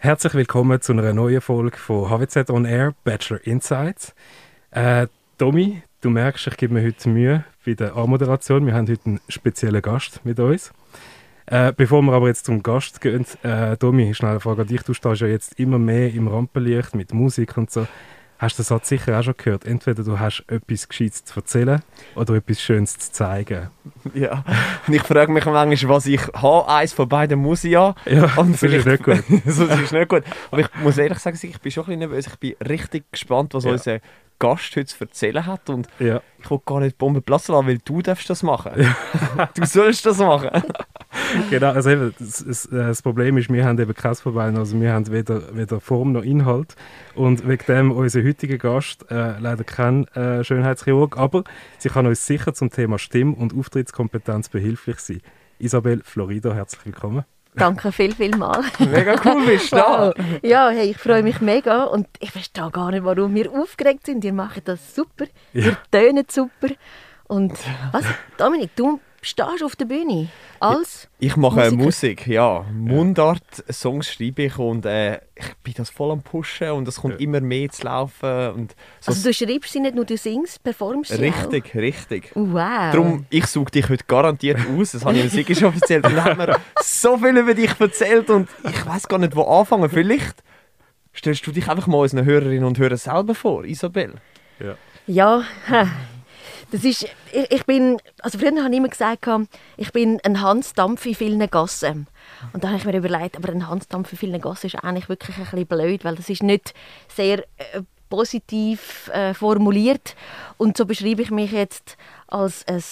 Herzlich willkommen zu einer neuen Folge von HWZ On Air Bachelor Insights. Äh, Tommy, du merkst, ich gebe mir heute Mühe bei der Anmoderation. Wir haben heute einen speziellen Gast mit uns. Äh, bevor wir aber jetzt zum Gast gehen, äh, Tommy, schnell eine Frage an dich. Du stehst ja jetzt immer mehr im Rampenlicht mit Musik und so. Hast du den Satz sicher auch schon gehört? Entweder du hast etwas Gescheites zu erzählen oder etwas Schönes zu zeigen. Ja, und ich frage mich manchmal, was ich habe. Eins von beiden muss ich ja. Ja, und das ist nicht gut. das ist nicht gut. Aber ich muss ehrlich sagen, ich bin schon ein bisschen nervös. Ich bin richtig gespannt, was ja. unser Gast heute zu erzählen hat. Und ja. ich will gar nicht die Bombe platzen lassen, weil du darfst das machen. Ja. du sollst das machen. genau, also eben, das, das, äh, das, Problem ist, wir haben eben kein Problem. Also wir haben weder, weder Form noch Inhalt. Und wegen dem unser heutiger Gast äh, leider kein äh, Schönheitschirurg, aber sie kann uns sicher zum Thema Stimm- und Auftrittskompetenz behilflich sein. Isabel Florido, herzlich willkommen. Danke viel, viel mal. Mega cool bist du da. Ja, hey, ich freue mich mega und ich verstehe gar nicht, warum wir aufgeregt sind. Ihr macht das super, ja. ihr tönt super. Und was, Dominik, du stehst auf der Bühne als Ich mache Musiker. Musik, ja. Mundart-Songs schreibe ich und äh, ich bin das voll am Pushen und es kommt ja. immer mehr zu laufen. Und so also du schreibst sie nicht nur, du singst, performst sie Richtig, auch. richtig. Wow. Darum, ich suche dich heute garantiert aus, das habe ich im Sigi schon erzählt. Dann hat mir so viel über dich erzählt und ich weiß gar nicht, wo anfangen. Vielleicht stellst du dich einfach mal unseren Hörerinnen und Hörern selber vor, Isabel. Ja. Ja, das ist, ich, ich, bin, also früher habe ich immer gesagt, ich bin ein Hansdampf in vielen Gassen. Und dann habe ich mir überlegt, aber ein Hansdampf in vielen Gassen ist eigentlich wirklich ein bisschen blöd, weil das ist nicht sehr äh, positiv äh, formuliert. Und so beschreibe ich mich jetzt als ein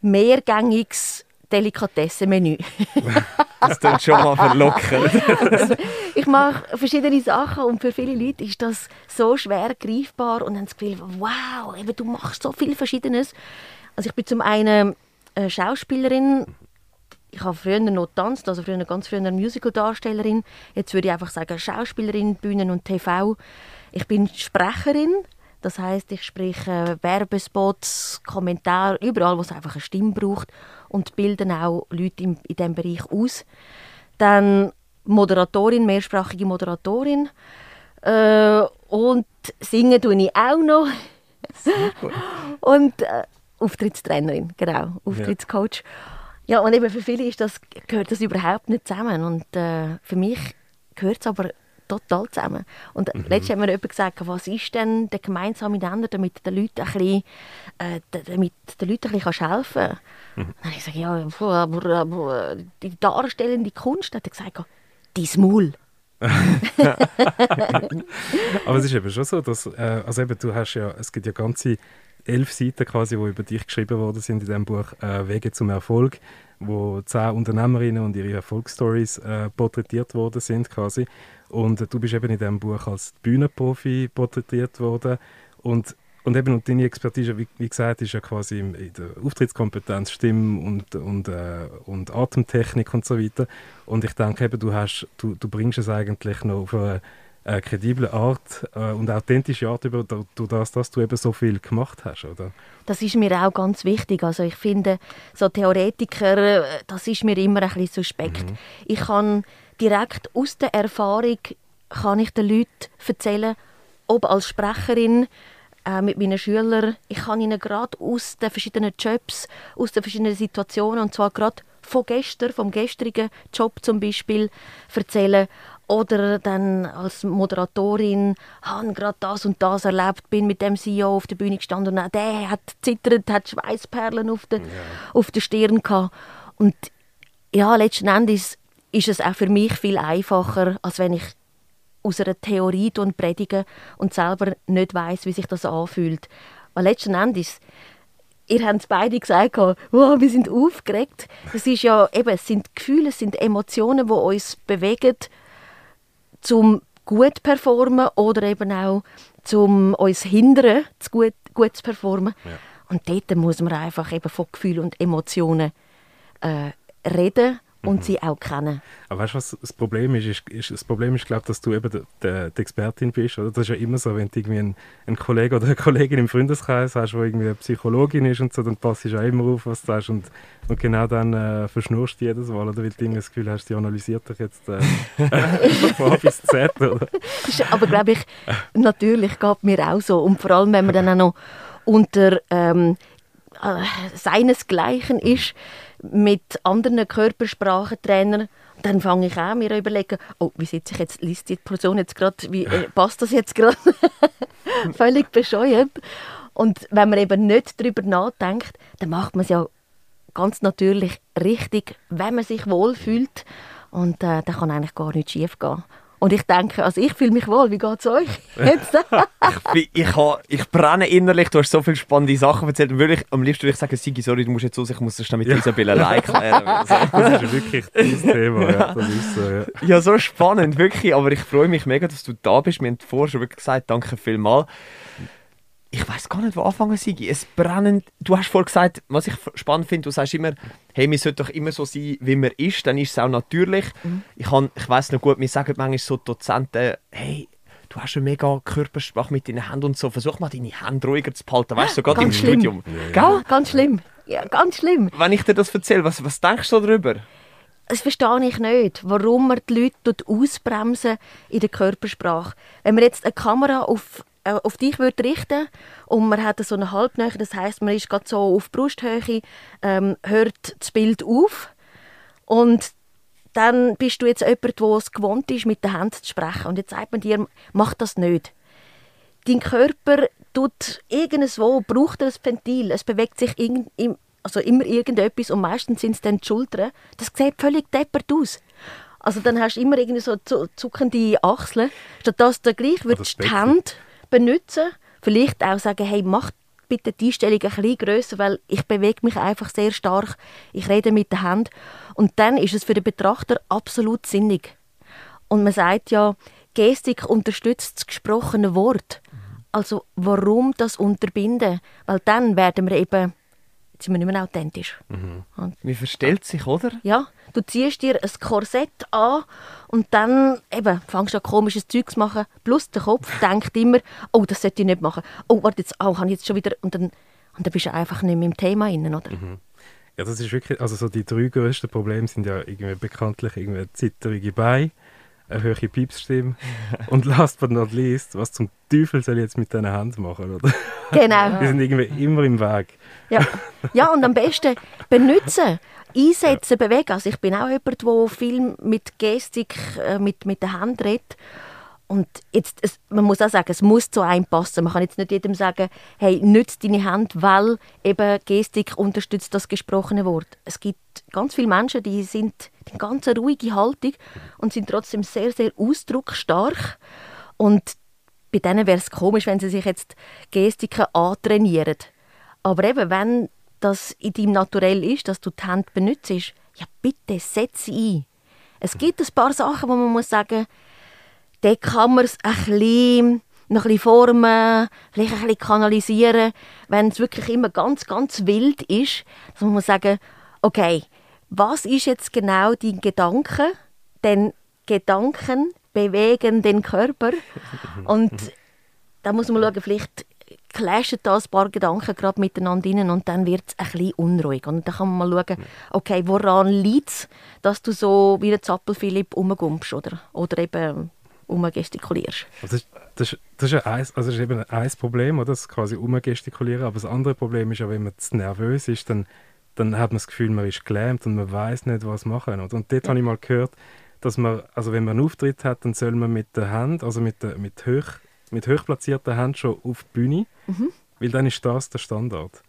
mehrgängiges Delikatessenmenü. das klingt schon mal verlockend. also, ich mache verschiedene Sachen und für viele Leute ist das so schwer greifbar und haben das Gefühl, wow, eben, du machst so viel Verschiedenes. Also ich bin zum einen äh, Schauspielerin, ich habe früher noch getanzt, also früher ganz früher eine Musical-Darstellerin. Jetzt würde ich einfach sagen Schauspielerin, Bühnen und TV. Ich bin Sprecherin, das heißt, ich spreche Werbespots, Kommentare, überall, wo es einfach eine Stimme braucht und bilden auch Leute in, in diesem Bereich aus. Dann Moderatorin, mehrsprachige Moderatorin. Äh, und singen tue ich auch noch. und äh, Auftrittstrainerin, genau, Auftrittscoach. Ja. ja, und eben für viele ist das, gehört das überhaupt nicht zusammen. Und äh, für mich gehört es aber total zusammen. Und mhm. letztens hat mir jemand gesagt, was ist denn der gemeinsame Nenner, damit den Leuten ein bisschen, äh, damit den Leuten ein bisschen helfen kannst. Mhm. Dann habe ich gesagt, ja, aber, aber die darstellende Kunst, hat er gesagt, dein Maul. aber es ist eben schon so, dass, äh, also eben, du hast ja, es gibt ja ganze elf Seiten quasi, die über dich geschrieben worden sind in diesem Buch äh, «Wege zum Erfolg», wo zehn Unternehmerinnen und ihre Erfolgsstories äh, porträtiert worden sind quasi. Und äh, du bist eben in diesem Buch als Bühnenprofi porträtiert worden und und eben und deine Expertise, wie, wie, gesagt, ist ja quasi in der Auftrittskompetenz, Stimme und, und, äh, und Atemtechnik und so weiter. Und ich denke eben, du, hast, du, du bringst es eigentlich noch auf eine, eine kredible Art äh, und authentische Art über, durch das, dass du eben so viel gemacht hast, oder? Das ist mir auch ganz wichtig. Also ich finde, so Theoretiker, äh, das ist mir immer ein bisschen suspekt. Mhm. Ich kann direkt aus der Erfahrung kann ich den Leuten erzählen, ob als Sprecherin, äh, mit meinen Schülern. Ich kann ihnen gerade aus den verschiedenen Jobs, aus den verschiedenen Situationen, und zwar gerade von gestern, vom gestrigen Job zum Beispiel, erzählen. Oder dann als Moderatorin, habe gerade das und das erlebt, bin mit dem CEO auf der Bühne gestanden und auch der hat zittert, hat Schweißperlen auf der, ja. auf der Stirn gehabt. Und ja, letzten Endes ist es auch für mich viel einfacher, als wenn ich aus einer Theorie und predige und selber nicht weiß, wie sich das anfühlt. Weil letzten Endes, ihr habt es beide gesagt, wow, wir sind aufgeregt. Das ist ja eben, es sind Gefühle, es sind Emotionen, die uns bewegen, zum gut zu performen oder eben auch zum uns hindern, zu gut, gut zu performen. Ja. Und dort muss man einfach eben von Gefühlen und Emotionen äh, reden und sie auch kennen. Aber weißt du, was das Problem ist? ist, ist das Problem ist, glaube dass du eben die, die, die, Expertin bist. Oder? Das ist ja immer so, wenn du irgendwie einen, einen Kollegen oder eine Kollegin im Freundeskreis hast, die irgendwie eine Psychologin ist und so, dann passt du auch immer auf, was du sagst. Und, und genau dann äh, verschnurst du jedes Mal, oder? Weil du irgendwie das Gefühl hast, die analysiert dich jetzt äh, von A bis Z. Oder? aber glaube ich, natürlich geht mir auch so. Und vor allem, wenn man dann auch noch unter ähm, äh, seinesgleichen ist, mit anderen Körpersprachentrainern, dann fange ich an mir überlegen, oh, wie sitze ich jetzt, liest die Person jetzt gerade, wie äh, passt das jetzt gerade? Völlig bescheuert. Und wenn man eben nicht darüber nachdenkt, dann macht man es ja ganz natürlich richtig, wenn man sich wohlfühlt. Und äh, dann kann eigentlich gar nichts schief gehen. Und ich denke, also ich fühle mich wohl. Wie geht es euch jetzt? ich, ich, ich brenne innerlich. Du hast so viele spannende Sachen erzählt. Würde ich, am liebsten würde ich sagen, Sigi, sorry, du musst jetzt aus, ich muss das mit ja. Isabelle allein klären. das ist wirklich das Thema. Ja, das ist so, ja. ja, so spannend, wirklich. Aber ich freue mich mega, dass du da bist. Wir haben vorher schon wirklich gesagt, danke vielmals ich weiß gar nicht, wo anfangen Sigi. Es brennend. Du hast vorhin gesagt, was ich spannend finde, du sagst immer, hey, wir sollten doch immer so sein, wie man ist, dann ist es auch natürlich. Mhm. Ich, ich weiß noch gut, mir sagen manchmal so Dozenten, hey, du hast eine mega Körpersprache mit deinen Händen und so, versuch mal deine Hände ruhiger zu behalten, weißt du, so gerade im schlimm. Studium. Ja, ja. Ganz schlimm. Ja, ganz schlimm. Wenn ich dir das erzähle, was, was denkst du darüber? Das verstehe ich nicht, warum man die Leute ausbremsen in der Körpersprache. Wenn man jetzt eine Kamera auf äh, auf dich würde richten und man hat so eine Halbnähe, das heißt, man ist gerade so auf Brusthöhe, ähm, hört das Bild auf und dann bist du jetzt jemand, der es gewohnt ist, mit den Händen zu sprechen und jetzt sagt man dir, mach das nicht. Dein Körper tut irgendwo, braucht ein Ventil, es bewegt sich in, in, also immer irgendetwas und meistens sind es dann die Schultern. Das sieht völlig deppert aus. Also dann hast du immer irgendwie so zuckende Achseln. Statt dass du gleich würdest die Hände benutzen. Vielleicht auch sagen, hey, mach bitte die Einstellung ein bisschen grösser, weil ich bewege mich einfach sehr stark. Ich rede mit der Hand. Und dann ist es für den Betrachter absolut sinnig. Und man sagt ja, Gestik unterstützt das gesprochene Wort. Also warum das unterbinden? Weil dann werden wir eben sind wir nicht mehr authentisch. Mhm. Wie verstellt sich, oder? Ja, du ziehst dir ein Korsett an und dann eben, fängst du an komisches Zeug zu machen. Plus der Kopf denkt immer, oh, das sollte ich nicht machen. Oh, warte, jetzt, oh, habe ich jetzt schon wieder... Und dann, und dann bist du einfach nicht mehr im Thema drin, oder? Mhm. Ja, das ist wirklich... Also so die drei grössten Probleme sind ja irgendwie bekanntlich irgendwie zitterige Beine, eine höhere Piepsstimme und last but not least, was zum Teufel soll ich jetzt mit deiner Hand machen, oder? Genau. Die sind irgendwie immer im Weg. Ja, ja und am besten benutzen, einsetzen, bewegen. Also ich bin auch jemand, der viel mit Gestik, äh, mit, mit der Hand redet. Und jetzt, es, man muss auch sagen, es muss zu einem passen. Man kann jetzt nicht jedem sagen, hey, nütze deine Hand, weil eben Gestik unterstützt das gesprochene Wort. Es gibt ganz viele Menschen, die sind die ganz ruhige Haltung und sind trotzdem sehr, sehr ausdrucksstark. Und bei denen wäre es komisch, wenn sie sich jetzt Gestiken antrainieren. Aber eben, wenn das in deinem Naturell ist, dass du die Hände benutzt, ja bitte, setz sie ein. Es gibt ein paar Sachen, wo man muss sagen, da kann man es ein bisschen, noch ein bisschen formen, vielleicht ein bisschen kanalisieren. Wenn es wirklich immer ganz, ganz wild ist, dann muss man sagen, okay, was ist jetzt genau dein Gedanke? Denn Gedanken bewegen den Körper. Und da muss man schauen, vielleicht clashen da ein paar Gedanken gerade miteinander rein und dann wird es ein bisschen unruhig. Und dann kann man mal schauen, okay, woran liegt es, dass du so wie ein Zappelphilipp rumgumpst oder, oder eben umgestikulierst. Also das, das, das, ist ein, also das ist eben ein Problem, oder? das quasi umgestikulieren. Aber das andere Problem ist ja, wenn man zu nervös ist, dann, dann hat man das Gefühl, man ist gelähmt und man weiß nicht, was machen. Oder? Und dort ja. habe ich mal gehört, dass man, also wenn man einen Auftritt hat, dann soll man mit der Hand, also mit, der, mit, hoch, mit hoch platzierter Hand schon auf die Bühne, mhm. weil dann ist das der Standard.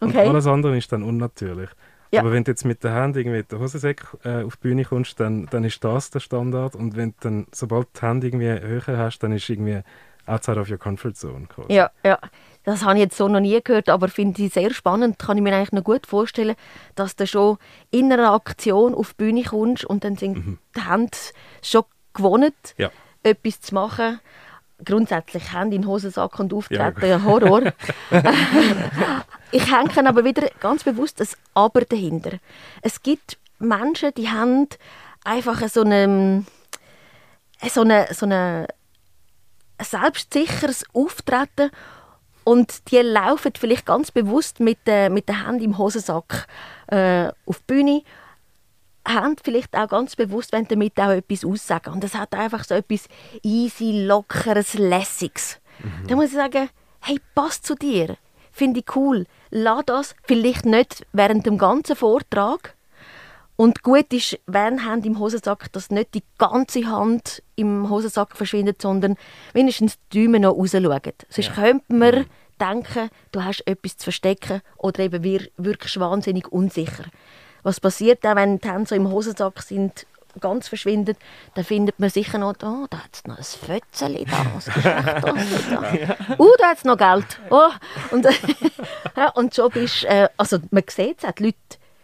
Okay. Und alles andere ist dann unnatürlich. Ja. Aber wenn du jetzt mit der Hand irgendwie mit der Hosensäck äh, auf die Bühne kommst, dann, dann ist das der Standard. Und wenn dann, sobald du die Hand irgendwie höher hast, dann ist irgendwie outside of your comfort zone. Quasi. Ja, ja. Das habe ich jetzt so noch nie gehört, aber finde ich sehr spannend. Kann ich mir eigentlich noch gut vorstellen, dass du schon in einer Aktion auf die Bühne kommst und dann sind mhm. die Hände schon gewohnt, ja. etwas zu machen. Grundsätzlich Hände in Hosensack und auftreten, ja. Horror. ich hänge aber wieder ganz bewusst ein Aber dahinter. Es gibt Menschen, die haben einfach so eine, so eine, so eine ein selbstsicheres Auftreten und die laufen vielleicht ganz bewusst mit, äh, mit den Händen im Hosensack äh, auf die Bühne, haben vielleicht auch ganz bewusst, wenn damit auch etwas aussagen. Und das hat einfach so etwas easy, lockeres, lässiges. Mhm. Da muss ich sagen, hey, passt zu dir, finde ich cool. Lass das vielleicht nicht während dem ganzen Vortrag, und gut ist, wenn Hand im Hosensack, dass nicht die ganze Hand im Hosensack verschwindet, sondern wenigstens die Däume noch rausschauen. Sonst ja. könnte man mhm. denken, du hast etwas zu verstecken oder eben wir wirklich wahnsinnig unsicher. Was passiert auch, wenn die Hände so im Hosensack sind, ganz verschwindet, dann findet man sicher noch, oh, da hat es noch ein Fötzeli da, was da? Ja. Uh, da hat es noch Geld. Oh. Und, und so bist äh, also man sieht es auch, die Leute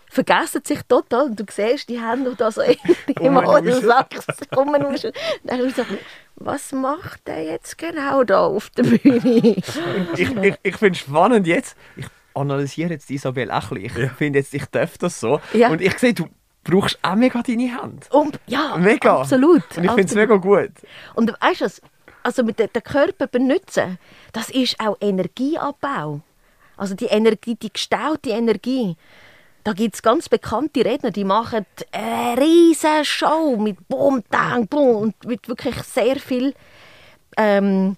vergessen sich total. Und du siehst die Hände da so im Hodensack rumnuschen. Dann so, was macht der jetzt genau da auf der Bühne? ich ich, ich finde es spannend jetzt. Ich analysiere jetzt Isabel auch ein bisschen. Ich ja. finde jetzt, ich darf das so. Ja. Und ich sehe, du brauchst auch mega deine Hand. Und, ja, mega. absolut. Und ich finde es mega gut. Und weißt du, also mit dem Körper benutzen, das ist auch Energieabbau. Also die Energie, die gestaute Energie, da gibt es ganz bekannte Redner, die machen eine riesige Show mit Boom, Dang, Boom und mit wirklich sehr viel ähm,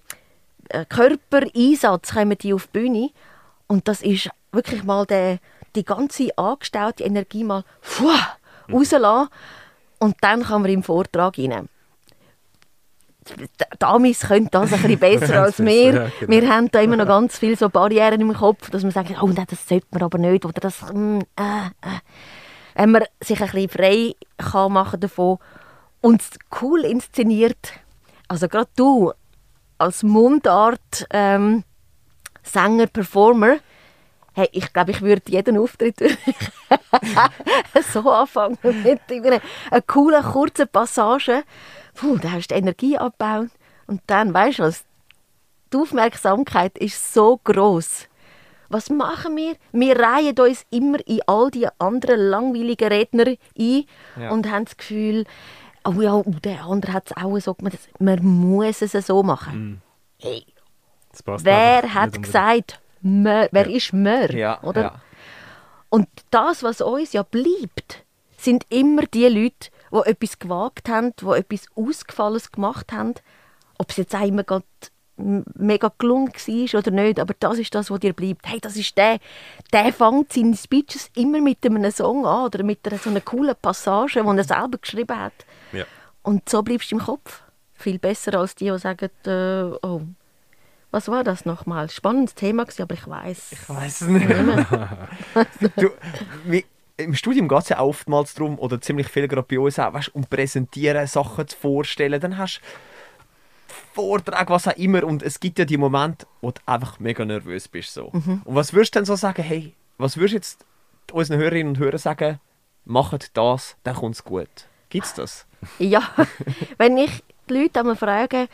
äh, Körpereinsatz kommen die auf die Bühne. Und das ist wirklich mal der, die ganze angestaute Energie mal fuh, rauslassen. Und dann kann man im Vortrag rein. Damis können das ein bisschen besser als wir. Ja, genau. Wir haben da immer noch ganz viele so Barrieren im Kopf, dass man sagt, oh nein, das sollte man aber nicht. Oder das, mm, äh, äh. Wenn man sich ein bisschen frei kann machen davon und es cool inszeniert. Also gerade du als Mundart ähm, Sänger, Performer, hey, ich glaube, ich würde jeden Auftritt so anfangen mit einer, einer coolen, kurzen Passage puh, da hast du Energie abgebaut. Und dann, weißt du was, die Aufmerksamkeit ist so groß. Was machen wir? Wir reihen uns immer in all die anderen langweiligen Redner ein ja. und haben das Gefühl, oh ja, der andere hat es auch so gemacht. Man muss es so machen. Mm. Hey, wer hat gesagt, Mör, wer ja. ist Mör? Ja, oder? Ja. Und das, was uns ja bleibt, sind immer die Leute, die etwas gewagt haben, die etwas Ausgefallenes gemacht haben. Ob es jetzt auch immer mega gelungen war oder nicht, aber das ist das, was dir bleibt. Hey, das ist der, der fängt seine Speeches immer mit einem Song an oder mit einer so einer coolen Passage, die er selber geschrieben hat. Ja. Und so bleibst du im Kopf. Viel besser als die, die sagen, äh, oh, was war das nochmal? Spannendes Thema, aber ich weiß. Ich weiß es nicht. du, wie, im Studium geht es ja oftmals darum, oder ziemlich viel gerade bei uns auch, weißt, um präsentieren, Sachen zu vorstellen. Dann hast du Vortrag, was auch immer. Und es gibt ja die Momente, wo du einfach mega nervös bist. So. Mhm. Und was würdest du denn so sagen, hey, was würdest du jetzt unseren Hörerinnen und Hörern sagen, macht das, dann kommt es gut. Gibt es das? Ja, wenn ich die Leute einmal frage,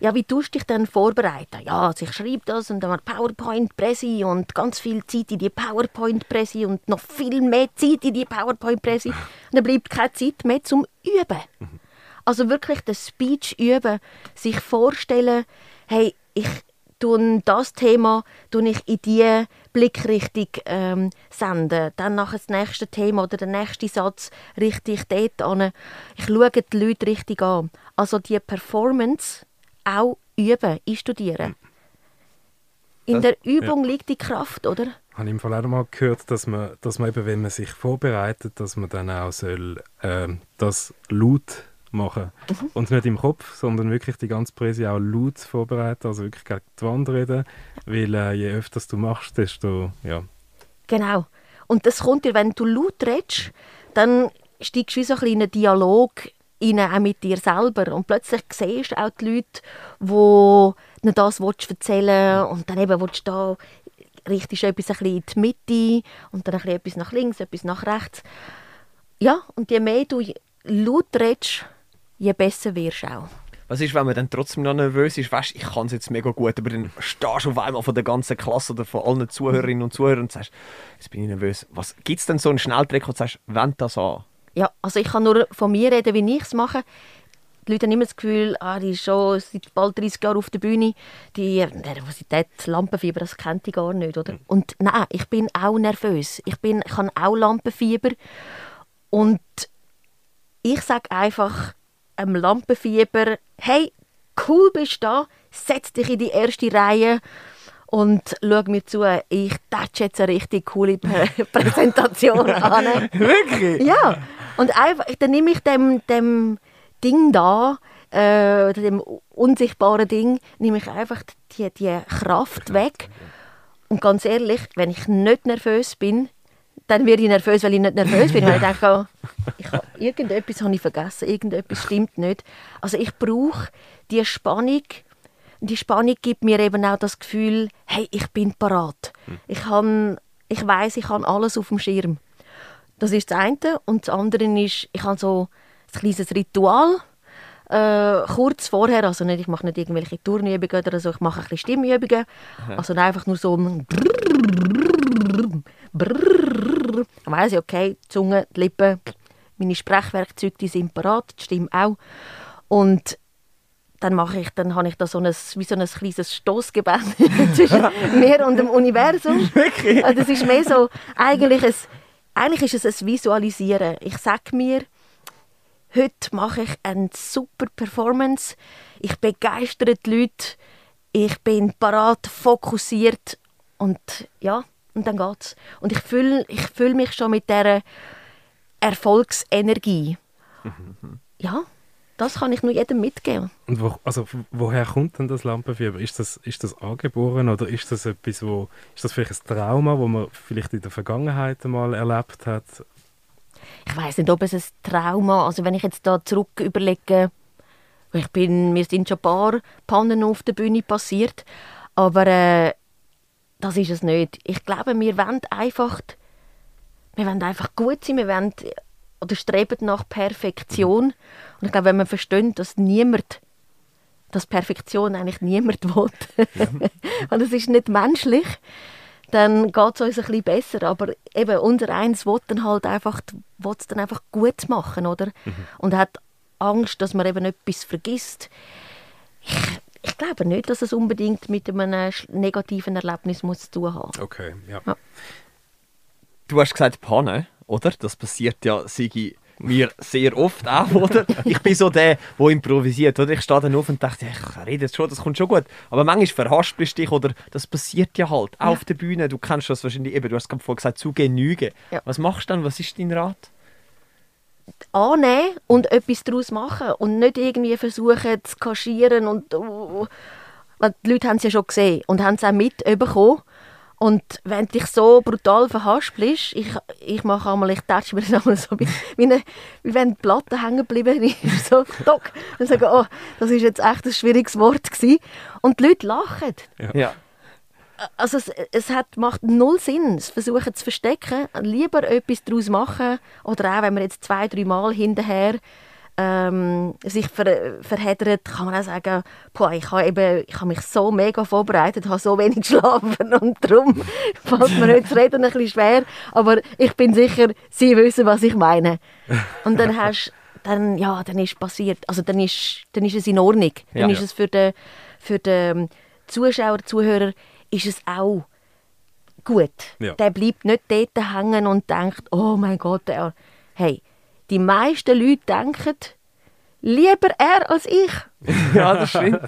ja, wie tust du dich dann vorbereiten? Ja, also ich schreibe das und dann PowerPoint-Presse und ganz viel Zeit in die PowerPoint-Presse und noch viel mehr Zeit in die PowerPoint-Presse. Und dann bleibt keine Zeit mehr zum Üben. Also wirklich das Speech üben, sich vorstellen, hey, ich tun das Thema tun ich in die Blickrichtung ähm, senden. Dann nachher das nächste Thema oder der nächste Satz richte ich dort an. Ich schaue die Leute richtig an. Also die Performance auch üben, einstudieren. In der Übung ja. liegt die Kraft, oder? Ich habe im Fall auch mal gehört, dass man, dass man eben, wenn man sich vorbereitet, dass man dann auch soll, äh, das laut machen mhm. Und nicht im Kopf, sondern wirklich die ganze Präse auch laut vorbereiten, also wirklich gegen die Wand reden, weil äh, je öfter du machst, desto, ja. Genau. Und das kommt dir, wenn du laut redest, dann steigst du wie so ein kleiner Dialog rein, auch mit dir selber. Und plötzlich siehst du auch die Leute, die nicht das erzählen und dann eben willst du da richtest du etwas ein bisschen in die Mitte und dann ein bisschen etwas nach links, etwas nach rechts. Ja, und je mehr du laut redest, je besser wirst du auch. Was ist, wenn man dann trotzdem noch nervös ist? Weißt, ich kann es jetzt mega gut, aber dann stehst du auf einmal von der ganzen Klasse oder von allen Zuhörerinnen und Zuhörern und sagst, jetzt bin ich nervös. Gibt es denn so einen Schnelltrick, wo du sagst, wend das an? Ja, also ich kann nur von mir reden, wie ich es mache. Die Leute haben immer das Gefühl, ah, die ist schon seit bald 30 Jahren auf der Bühne. Die Nervosität, Lampenfieber, das kennt die gar nicht, oder? Und nein, ich bin auch nervös. Ich, bin, ich habe auch Lampenfieber. Und ich sage einfach einem Lampenfieber, hey, cool bist du da, setz dich in die erste Reihe und schau mir zu, ich tätsche jetzt eine richtig coole Präsentation an. Wirklich? Ja, und einfach, dann nehme ich dem, dem Ding da, äh, dem unsichtbaren Ding, nehme ich einfach die, die Kraft weg. Und ganz ehrlich, wenn ich nicht nervös bin, dann werde ich nervös, weil ich nicht nervös bin. Weil ich denke, oh, ich habe, irgendetwas habe ich vergessen, irgendetwas stimmt nicht. Also ich brauche die Spannung. Die Spannung gibt mir eben auch das Gefühl, hey, ich bin parat. Ich, habe, ich weiß, ich habe alles auf dem Schirm. Das ist das eine. Und das andere ist, ich habe so ein kleines Ritual. Äh, kurz vorher, also nicht, ich mache nicht irgendwelche Turnübungen oder so, ich mache ein bisschen Stimmübungen. Also einfach nur so ein Brrrr. Dann weiss ich, okay, die Zunge, die Lippen, meine Sprechwerkzeuge, die sind parat, die Stimme auch. Und dann mache ich, dann habe ich da so ein, wie so ein kleines Stoßgebet zwischen mir und dem Universum. Wirklich? Also das ist mehr so, eigentlich, ein, eigentlich ist es ein Visualisieren. Ich sage mir, heute mache ich eine super Performance, ich begeistere die Leute, ich bin parat, fokussiert und ja, und dann geht's. Und ich fühle ich fühl mich schon mit dieser Erfolgsenergie. Ja, das kann ich nur jedem mitgeben. Und wo, also, woher kommt denn das Lampenfieber? Ist das, ist das angeboren oder ist das etwas, wo, ist das vielleicht ein Trauma, wo man vielleicht in der Vergangenheit einmal erlebt hat? Ich weiß nicht, ob es ein Trauma, also wenn ich jetzt da zurück überlege, ich bin, mir sind schon ein paar Pannen auf der Bühne passiert, aber äh, das ist es nicht. Ich glaube, wir wollen einfach, wir wollen einfach gut sein, wir wollen oder streben nach Perfektion. Und ich glaube, wenn man versteht, dass niemand, dass Perfektion eigentlich niemand will, und es ist nicht menschlich, dann geht es uns ein bisschen besser. Aber eben, unser Eins will dann halt einfach, will es dann einfach gut machen, oder? Und hat Angst, dass man eben etwas vergisst. Ich, ich glaube nicht, dass es unbedingt mit einem negativen Erlebnis muss zu tun haben. Okay, ja. Ja. Du hast gesagt Panne, oder? Das passiert ja, Sigi, mir sehr oft auch, oder? Ich bin so der, der improvisiert, oder? Ich stehe dann auf und dachte, ich rede jetzt schon, das kommt schon gut. Aber manchmal verhaspelst du dich, oder? Das passiert ja halt, auch auf der Bühne. Du kennst das wahrscheinlich eben, du hast gerade vorhin gesagt, zu genügen. Ja. Was machst du dann? Was ist dein Rat? annehmen und etwas daraus machen und nicht irgendwie versuchen zu kaschieren und uh, weil die Leute haben es ja schon gesehen und haben es auch mitbekommen und wenn du dich so brutal verhaspelst, ich, ich mache einmal, ich tätsche mir das einmal so, wie, wie, eine, wie wenn die Platte hängen geblieben ist, so, dock, und sage, oh, das ist jetzt echt ein schwieriges Wort gewesen. Und die Leute lachen Ja. also es, es hat, macht null Sinn, es versuchen zu verstecken. Lieber etwas daraus machen oder auch, wenn man jetzt zwei, drei Mal hinterher ähm, sich ver, verheddert, kann man auch sagen, boah, ich habe eben, ich habe mich so mega vorbereitet, habe so wenig geschlafen und darum fällt mir heute das Reden ein bisschen schwer, aber ich bin sicher, Sie wissen, was ich meine. Und dann hast dann, ja, dann ist passiert, also dann ist, dann ist es in Ordnung. Dann Ja. ist es für den, für den Zuschauer, Zuhörer, ist es auch gut. Ja. Der bleibt nicht dort hängen und denkt, oh mein Gott, er. Hey, die meisten Leute denken, lieber er als ich. ja, das stimmt.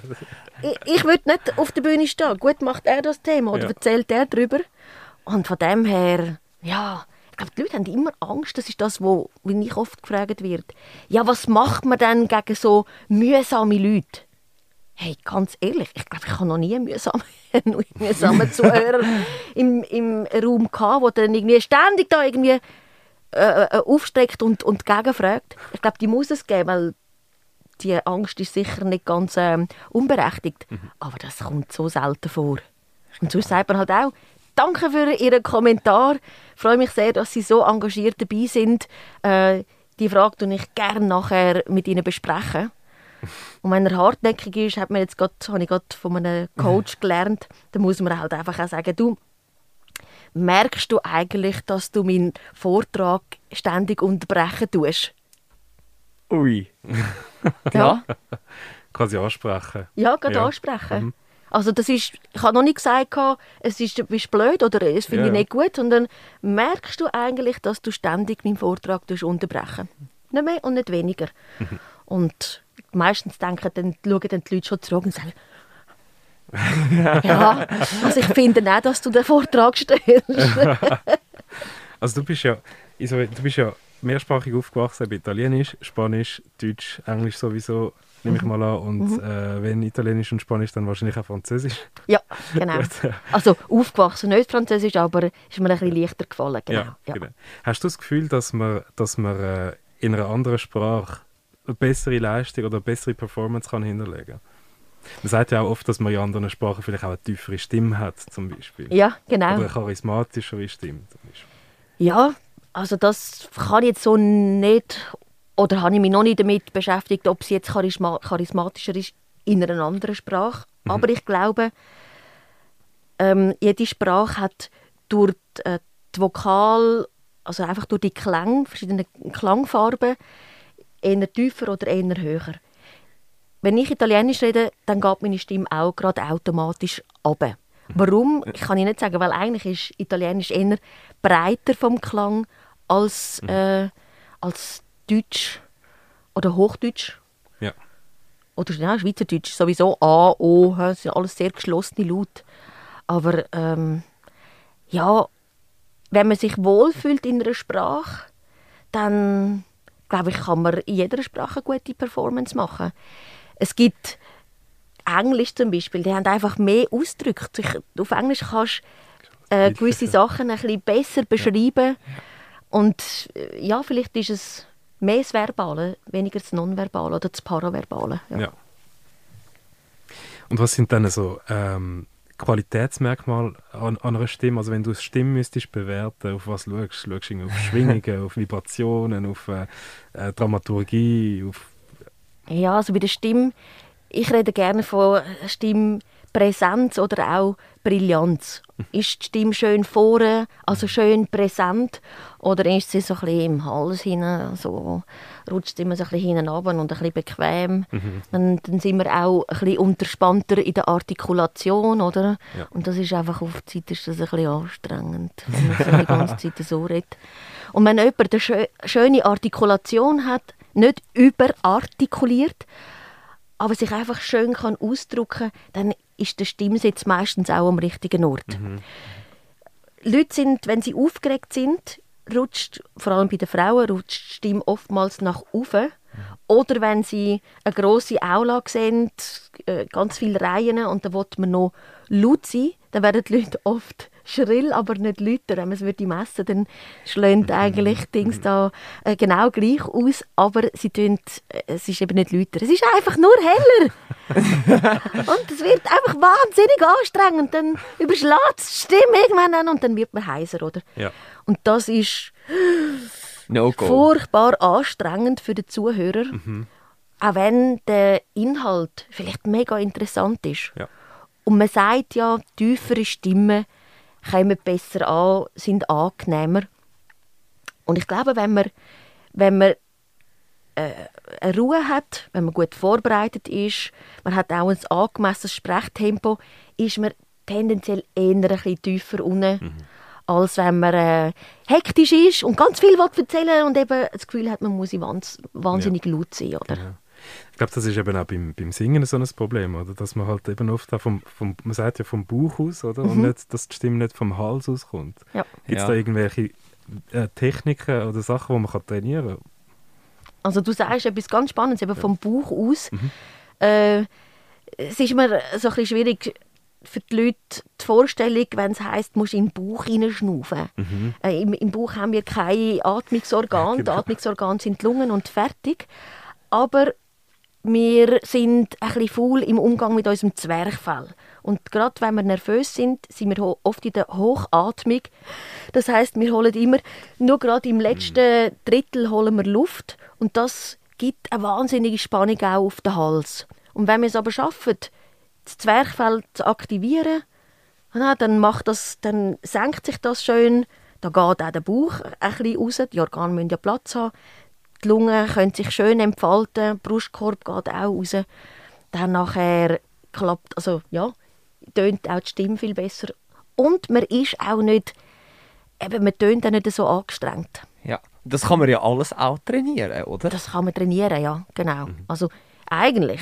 Ich, ich würde nicht auf der Bühne stehen. Gut macht er das Thema oder Ja. erzählt er darüber. Und von dem her, ja, ich glaube, die Leute haben immer Angst. Das ist das, wo, wie ich oft gefragt wird. Ja, was macht man denn gegen so mühsame Leute? Hey, ganz ehrlich, ich glaube, ich habe noch nie einen mühsamen Zuhörer im, im Raum gehabt, der dann irgendwie ständig da irgendwie äh, äh, aufstreckt und, und gegenfragt. Ich glaube, die muss es geben, weil die Angst ist sicher nicht ganz ähm, unberechtigt. Aber das kommt so selten vor. Und sonst sagt man halt auch, danke für Ihren Kommentar. Ich freue mich sehr, dass Sie so engagiert dabei sind. Äh, die Frage tue ich gerne nachher mit Ihnen besprechen. Und wenn er hartnäckig ist, hat man jetzt grad, habe ich gerade von einem Coach gelernt, dann muss man halt einfach auch sagen, du, merkst du eigentlich, dass du meinen Vortrag ständig unterbrechen tust? Ui. Ja. Quasi ansprechen. Ja, gerade Ja. ansprechen. Mhm. Also das ist, ich habe noch nicht gesagt, es ist, du bist blöd oder es finde Ja, ich nicht gut, sondern merkst du eigentlich, dass du ständig meinen Vortrag tust unterbrechen Nicht mehr und nicht weniger. Mhm. Und meistens denken dann, schauen dann die Leute schon zurück und sagen, ja, also ich finde auch, dass du den Vortrag stellst. Also du bist ja, Isabel, du bist ja mehrsprachig aufgewachsen, Italienisch, Spanisch, Deutsch, Englisch sowieso, nehme ich mal an. Und äh, wenn Italienisch und Spanisch, dann wahrscheinlich auch Französisch. ja, genau. Also aufgewachsen, nicht Französisch, aber ist mir ein bisschen leichter gefallen. Genau. Ja, ja. genau. Hast du das Gefühl, dass man, dass man äh, in einer anderen Sprache eine bessere Leistung oder eine bessere Performance kann hinterlegen Man sagt ja auch oft, dass man in anderen Sprachen vielleicht auch eine tiefere Stimme hat, zum Beispiel. Ja, genau. Oder eine charismatischere Stimme. Zum Beispiel. Ja, also das kann ich jetzt so nicht, oder habe ich mich noch nicht damit beschäftigt, ob sie jetzt charisma charismatischer ist in einer anderen Sprache. Aber ich glaube, ähm, jede Sprache hat durch die, äh, die Vokal, also einfach durch die Klänge, verschiedene Klangfarben, eher tiefer oder eher höher. Wenn ich Italienisch rede, dann geht meine Stimme auch gerade automatisch runter. Warum? Ich kann ich nicht sagen, weil eigentlich ist Italienisch eher breiter vom Klang als, äh, als Deutsch oder Hochdeutsch. Ja. Oder ja, Schweizerdeutsch sowieso A, O, das sind alles sehr geschlossene Laute. Aber ähm, ja, wenn man sich wohlfühlt in einer Sprache, dann glaube ich, kann man in jeder Sprache eine gute Performance machen. Es gibt Englisch zum Beispiel, die haben einfach mehr Ausdrücke. Auf Englisch kannst du äh, gewisse Sachen ein bisschen besser beschreiben. Und äh, ja, vielleicht ist es mehr das Verbale, weniger das Nonverbale oder das Paraverbale. Ja. Ja. Und was sind dann so ähm, Qualitätsmerkmale an, an einer Stimme? Also wenn du eine Stimme müsstest bewerten, auf was schaust? Schaust du auf Schwingungen, auf Vibrationen, auf äh, äh, Dramaturgie, auf... Ja, also bei der Stimme, ich rede gerne von Stimmpräsenz oder auch Brillanz. Ist die Stimme schön vorne, also schön präsent, oder ist sie so ein bisschen im Hals hinein, so rutscht sie immer so ein bisschen hinten runter und ein bisschen bequem. Dann, dann sind wir auch ein bisschen unterspannter in der Artikulation, oder? Ja. Und das ist einfach auf die Zeit ist das ein bisschen anstrengend, wenn man so die ganze Zeit so redet. Und wenn jemand eine schö schöne Artikulation hat, nicht überartikuliert, aber sich einfach schön kann ausdrücken dann ist der Stimmsitz meistens auch am richtigen Ort. Leute sind, wenn sie aufgeregt sind, rutscht, vor allem bei den Frauen, rutscht die Stimme oftmals nach oben. Oder wenn sie eine grosse Aula sehen, äh, ganz viele Reihen und da will man noch laut sein, dann werden die Leute oft schrill, aber nicht lauter. Wenn man es würde messen, dann schlönt eigentlich Dings da äh, genau gleich aus, aber sie tun, äh, es ist eben nicht lauter. Es ist einfach nur heller. und es wird einfach wahnsinnig anstrengend. Dann überschlägt die Stimme irgendwann an und dann wird man heiser, oder? Ja. Und das ist No-Go. furchtbar anstrengend für den Zuhörer, auch wenn der Inhalt vielleicht mega interessant ist. Ja. Und man sagt ja, tiefere Stimmen kommen besser an, sind angenehmer. Und ich glaube, wenn man, wenn man äh, eine Ruhe hat, wenn man gut vorbereitet ist, man hat auch ein angemessenes Sprechtempo, ist man tendenziell eher ein bisschen tiefer unten, als wenn man äh, hektisch ist und ganz viel will erzählen und eben das Gefühl hat, man muss wahnsinnig laut sein. Oder? Ja. Ich glaube, das ist eben auch beim, beim Singen so ein Problem, oder? Dass man halt eben oft auch vom, vom man sagt ja vom Bauch aus, oder? Und nicht, dass die Stimme nicht vom Hals auskommt. Ja. Gibt es Ja. da irgendwelche äh, Techniken oder Sachen, die man kann trainieren kann? Also du sagst etwas ganz Spannendes, eben vom Bauch aus. Äh, es ist immer so ein bisschen schwierig für die Leute die Vorstellung, wenn es heisst, du musst in den Bauch hineinschnaufen. Äh, im, Im Bauch haben wir keine Atmungsorgane. Die Genau. Atmungsorgane sind die Lungen und fertig. Aber wir sind ein bisschen faul im Umgang mit unserem Zwerchfell. Und gerade wenn wir nervös sind, sind wir oft in der Hochatmung. Das heißt, wir holen immer, nur gerade im letzten Drittel holen wir Luft und das gibt eine wahnsinnige Spannung auch auf den Hals. Und wenn wir es aber schaffen, das Zwerchfell zu aktivieren, dann, macht das, dann senkt sich das schön. Da geht auch der Bauch ein bisschen raus. Die Organe müssen ja Platz haben. Die Lungen können sich schön entfalten. Der Brustkorb geht auch raus. Dann nachher klappt, also ja, tönt auch die Stimme viel besser. Und man ist auch nicht, eben, man tönt auch nicht so angestrengt. Ja. Das kann man ja alles auch trainieren, oder? Das kann man trainieren, ja, genau. Also eigentlich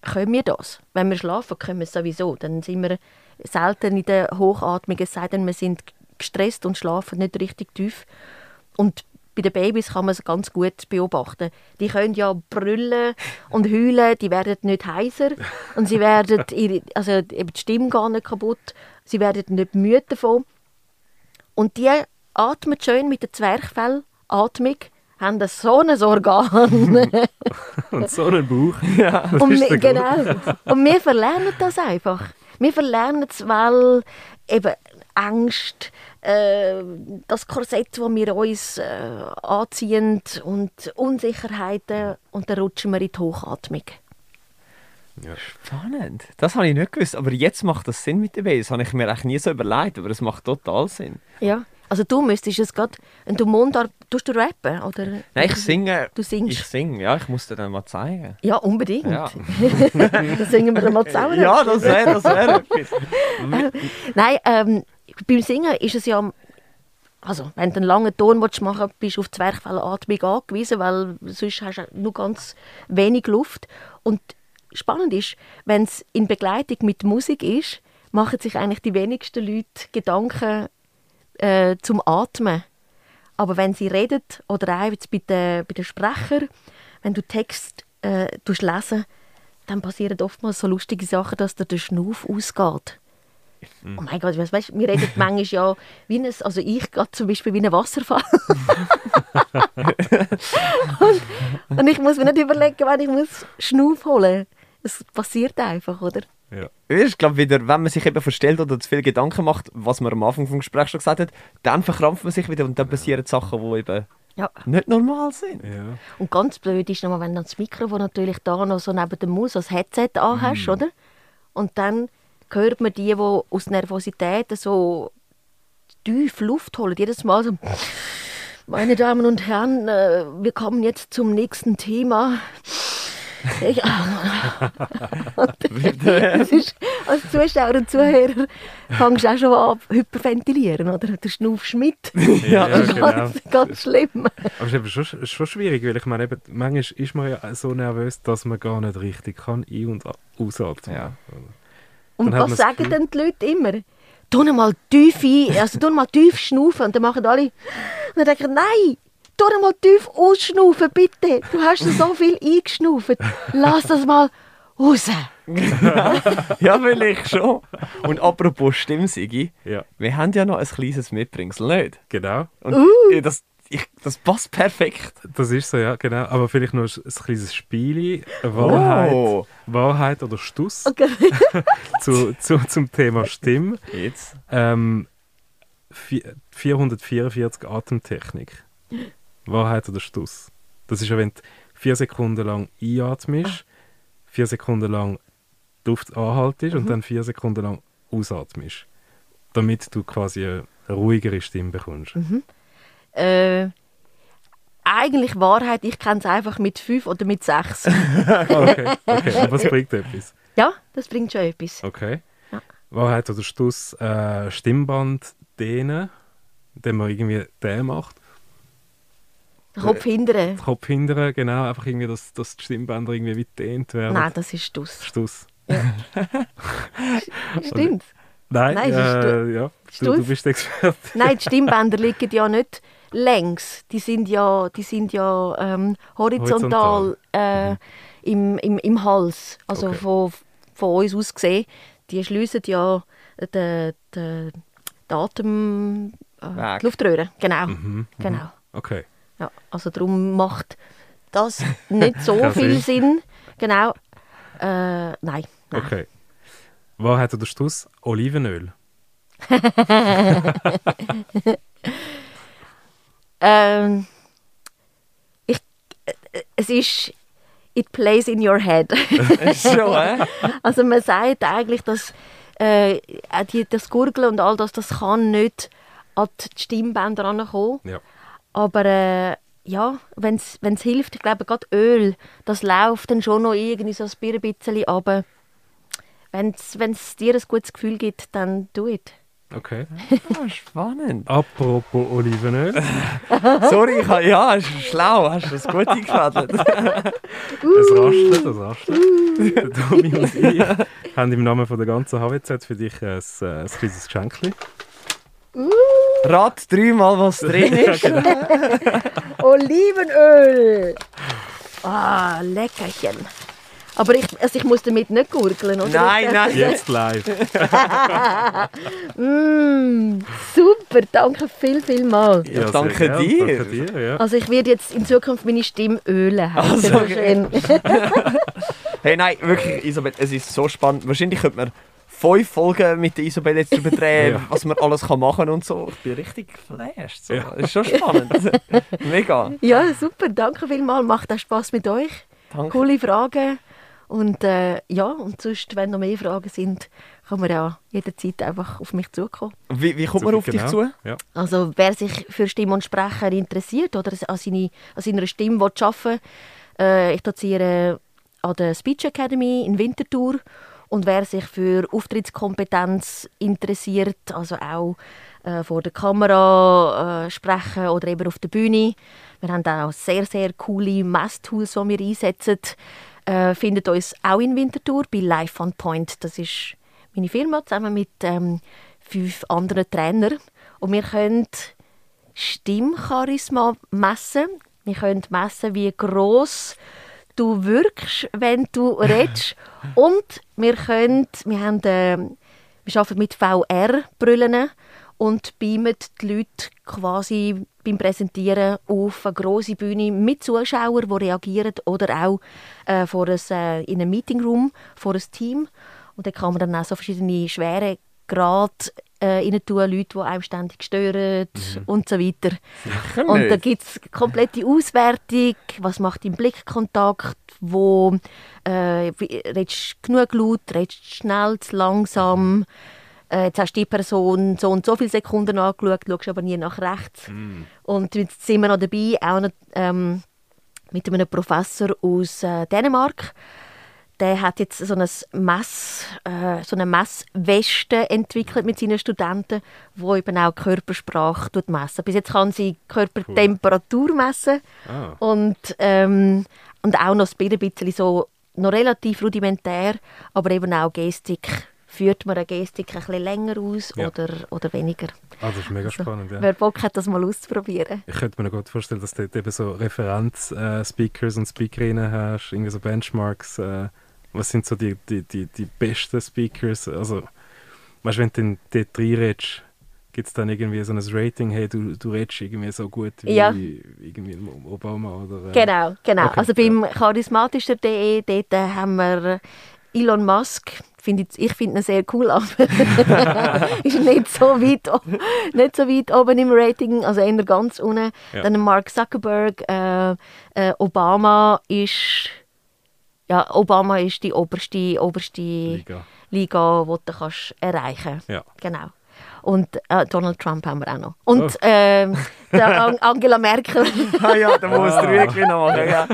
können wir das. Wenn wir schlafen, können wir es sowieso. Dann sind wir selten in der Hochatmung, es sei denn, wir sind gestresst und schlafen nicht richtig tief. Und bei den Babys kann man es ganz gut beobachten. Die können ja brüllen und heulen, die werden nicht heiser und sie werden ihre, also eben die Stimme gar nicht kaputt, sie werden nicht müde davon. Und die atmen schön mit der Zwerchfellatmung, haben so ein Organ. Und so einen Bauch. Das und ist wir, genau. Und wir verlernen das einfach. Wir verlernen es, weil eben Angst, äh, das Korsett, das wir uns äh, anziehen und Unsicherheiten und dann rutschen wir in die Hochatmung. Spannend. Das habe ich nicht gewusst. Aber jetzt macht das Sinn mit dem Bass. Das habe ich mir eigentlich nie so überlegt, aber es macht total Sinn. Ja. Also du müsstest es gerade, wenn du Mundart, tust du rappen, oder? Nein, ich singe. Du singst. Ich singe, ja, ich muss dir dann mal zeigen. Ja, unbedingt. Ja, dann singen wir dann mal zusammen. ja das wäre das wär etwas. Nein, ähm, beim Singen ist es ja, also wenn du einen langen Ton machen willst, bist du auf die Zwerchfellatmung angewiesen, weil sonst hast du nur ganz wenig Luft. Und spannend ist, wenn es in Begleitung mit Musik ist, machen sich eigentlich die wenigsten Leute Gedanken äh, zum Atmen. Aber wenn sie reden oder auch jetzt bei den, bei den Sprechern, wenn du Text äh, lesen, dann passieren oftmals so lustige Sachen, dass dir der Schnuff ausgeht. Oh mein Gott, weißt, weißt, wir reden manchmal ja wie ein, also ich gerade zum Beispiel wie ein Wasserfall. und, und ich muss mir nicht überlegen, wann ich muss Schnuff holen. Es passiert einfach, oder? Ja. Ich glaube wieder, wenn man sich eben verstellt oder zu viel Gedanken macht, was man am Anfang vom Gespräch schon gesagt hat, dann verkrampft man sich wieder und dann passieren Sachen, die eben Ja. nicht normal sind. Ja. Und ganz blöd ist nochmal, wenn du das Mikrofon natürlich da noch so neben dem Maus als Headset anhast, oder? Und dann hört man die, die aus Nervosität so tief Luft holen, jedes Mal so... Meine Damen und Herren, äh, wir kommen jetzt zum nächsten Thema. Ich, das ist, als Zuschauer und Zuhörer fängst du auch schon an hyperventilieren, oder? Du schnaufst mit. Ja, Das ist genau. ganz, ganz schlimm. Aber es ist eben schon, schon schwierig, weil ich meine, eben, manchmal ist man ja so nervös, dass man gar nicht richtig kann ein- und ausatmen. Ja. Und was sagen denn die Leute immer? Tu mal tief ein, also mal tief schnaufen. Und dann machen alle, und dann denke ich, nein, tu mal tief ausschnaufen, bitte. Du hast so viel eingeschnaufen. Lass das mal raus. Ja, vielleicht schon. Und apropos Stimmsigi, Ja, wir haben ja noch ein kleines Mitbringsel, nicht? genau. Und Uh. das, ich, das passt perfekt. Das ist so, ja, genau. Aber vielleicht noch ein, ein kleines Spiel. Wahrheit, Oh. Wahrheit oder Stuss Okay. zu, zu, zum Thema Stimme. Jetzt. Ähm, vi- 444 Atemtechnik. Wahrheit oder Stuss. Das ist ja, wenn du vier Sekunden lang einatmest, vier Sekunden lang die Luft anhaltest und dann vier Sekunden lang ausatmest. Damit du quasi eine ruhigere Stimme bekommst. Äh, eigentlich Wahrheit, ich kenne es einfach mit fünf oder mit sechs. Okay, okay. Aber es bringt etwas. ja, das bringt schon etwas. Okay. Ja. Wahrheit oder Stuss, äh, Stimmband dehnen, indem man irgendwie den macht. Den Kopf hindern. Kopf hindern, genau, einfach irgendwie, dass, dass die Stimmbänder irgendwie wie dehnt werden. Nein, das ist Stuss. Stuss. Stimmt. Nein, Nein, äh, ja, du, du bist Experte. Nein, die Stimmbänder liegen ja nicht längs. Die sind ja, die sind ja ähm, horizontal, Äh, im, im, im Hals. Also Okay. von, von uns aus gesehen. Die schliessen ja den, den, den Atem, äh, die Luftröhre. Genau. Mhm, genau. Okay. Ja, also darum macht das nicht so viel Sinn. Genau. Äh, nein. nein. Okay. Wahrheit oder Stuss, Olivenöl. Ähm, ich, äh, es ist it plays in your head. Schon, hä? also man sagt eigentlich, dass äh, die, das Gurgeln und all das, das kann nicht an die Stimmbänder rankommen. Ja. Aber äh, ja, wenn es hilft, ich glaube, gerade Öl, das läuft dann schon noch irgendwie so ein bisschen runter. Wenn es dir ein gutes Gefühl gibt, dann do it. Okay. Ah, spannend. Apropos Olivenöl. Sorry, ich ha, ja, ist schlau, hast du das gut eingefädelt. Es raschelt, es raschelt. Der Tommy und ich haben im Namen von der ganzen HWZ für dich ein, äh, ein kleines Geschenkchen. Rat dreimal, was drin ist. Olivenöl! Ah, leckerchen. Aber ich, also ich muss damit nicht gurgeln, oder? Nein, nein. Jetzt live. Mm, super, danke viel, viel mal. Ja, sehr danke gern, dir. Danke dir, ja. Also ich werde jetzt in Zukunft meine Stimme ölen. Also, okay. Hey, nein, wirklich, Isabel, es ist so spannend. Wahrscheinlich könnte man fünf Folgen mit der Isabel jetzt darüber drehen, Ja. was man alles kann machen und so. Ich bin richtig geflasht. So. Ja. Das ist schon spannend. Mega. Ja, super, danke vielmals. Macht auch Spass mit euch. Danke. Coole Fragen. Und äh, ja, und sonst, wenn noch mehr Fragen sind, kann man ja jederzeit einfach auf mich zukommen. Wie, wie kommt man auf dich Genau. zu? Ja. Also wer sich für Stimme und Sprecher interessiert oder an, seine, an seiner Stimme will arbeiten äh, ich doziere an der Speech Academy in Winterthur. Und wer sich für Auftrittskompetenz interessiert, also auch äh, vor der Kamera äh, sprechen oder eben auf der Bühne. Wir haben auch sehr, sehr coole Messtools, die wir einsetzen. Äh, findet uns auch in Winterthur bei Life on Point. Das ist meine Firma zusammen mit ähm, fünf anderen Trainern. Und wir können Stimmcharisma messen. Wir können messen, wie groß du wirkst, wenn du redest. und wir können, wir haben, ähm, wir arbeiten mit VR-Brillen und beamen die Leute quasi beim Präsentieren auf eine grosse Bühne mit Zuschauern, die reagieren oder auch äh, vor ein, äh, in einem Meetingroom vor ein Team. Und da kann man dann auch so verschiedene schwere Grade äh, rein tun, Leute, die einem ständig stören und so weiter. Und da gibt es komplette Auswertung, was macht dein Blickkontakt, wo äh, redest du genug laut, redest du schnell, zu langsam. Äh, jetzt hast du die Person so und so viele Sekunden angeschaut, schaust aber nie nach rechts. Und jetzt sind wir noch dabei, auch noch, ähm, mit einem Professor aus äh, Dänemark. Der hat jetzt so, ein Mess, äh, so eine Messweste entwickelt mit seinen Studenten, wo eben auch Körpersprache messen. Bis jetzt kann sie Körpertemperatur messen Ah. und, ähm, und auch noch ein bisschen so, noch relativ rudimentär, aber eben auch Gestik. Führt man eine Gestik ein bisschen länger aus Ja. oder, oder weniger? Ah, das ist mega Also, spannend. Ja. Wer Bock hat, das mal auszuprobieren. Ich könnte mir gut vorstellen, dass du dort eben so Referenz-Speakers und Speakerinnen hast, irgendwie so Benchmarks. Äh, was sind so die, die, die, die besten Speakers? Also, weißt du, wenn du dann dort reinredest, gibt es dann irgendwie so ein Rating, hey, du, du redest irgendwie so gut wie Ja. irgendwie Obama oder... Äh, Genau, genau. Okay, Also beim charismatischer.de, dort haben wir Elon Musk. Find ich ich finde ihn sehr cool, aber ist nicht so, weit, nicht so weit oben im Rating, also eher ganz unten. Ja. Dann Mark Zuckerberg, äh, äh, Obama ist ja, Obama ist die oberste, oberste Liga. Liga, die du kannst erreichen Ja. Genau. Und äh, Donald Trump haben wir auch noch. Und Oh. ähm, Angela Merkel. Ah ja, da muss Ah. ah. drei Gewinne machen. Ja.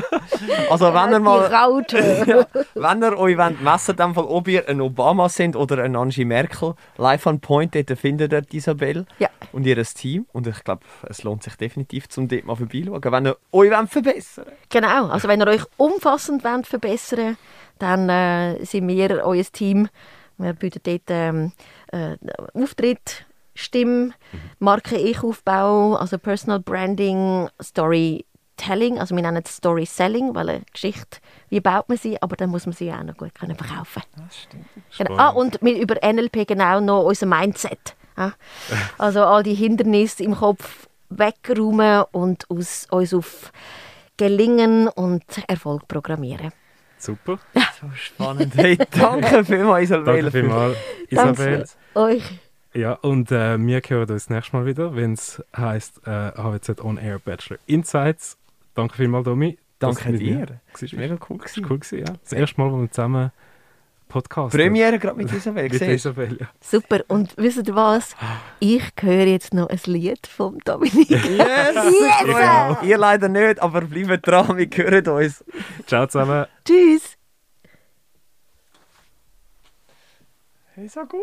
Also wenn ihr mal, Raute. wenn ihr euch wollt messen Fall, ob ihr ein Obama sind oder ein Angie Merkel, live on point, dort findet ihr die Isabel Ja. und ihr Team. Und ich glaube, es lohnt sich definitiv, zum dort mal vorbeischauen, wenn ihr euch wollt verbessern Genau, also wenn ihr euch umfassend wollt verbessern dann äh, sind wir euer Team. Wir bieten dort ähm, äh, Auftritt, Stimme, Marke Ich-Aufbau, also Personal Branding, Storytelling, also wir nennen es Story Selling, weil eine Geschichte, wie baut man sie, aber dann muss man sie auch noch gut können verkaufen stimmt. Genau. Ah, und wir über NLP genau noch unser Mindset. Also all die Hindernisse im Kopf wegräumen und uns, uns auf Gelingen und Erfolg programmieren. Super. So spannend. Hey, danke vielmals, Isabel. Danke vielmals, Isabel. Euch. Ja, und äh, wir hören uns das nächste Mal wieder, wenn es heisst äh, HWZ On Air Bachelor Insights. Danke vielmals, Domi. Danke dir. gewesen Das bist. war mega cool. Das war cool, gewesen, ja. Das erste Mal, wo wir zusammen Podcast. Premiere gerade mit Isabel, Mit. Isabel, ja. Super. Und wisst ihr was? Ich höre jetzt noch ein Lied vom Dominik. Yes! Yes! Ihr leider nicht, aber bleibt dran, wir hören uns. Ciao zusammen. Tschüss. Hey, so gut.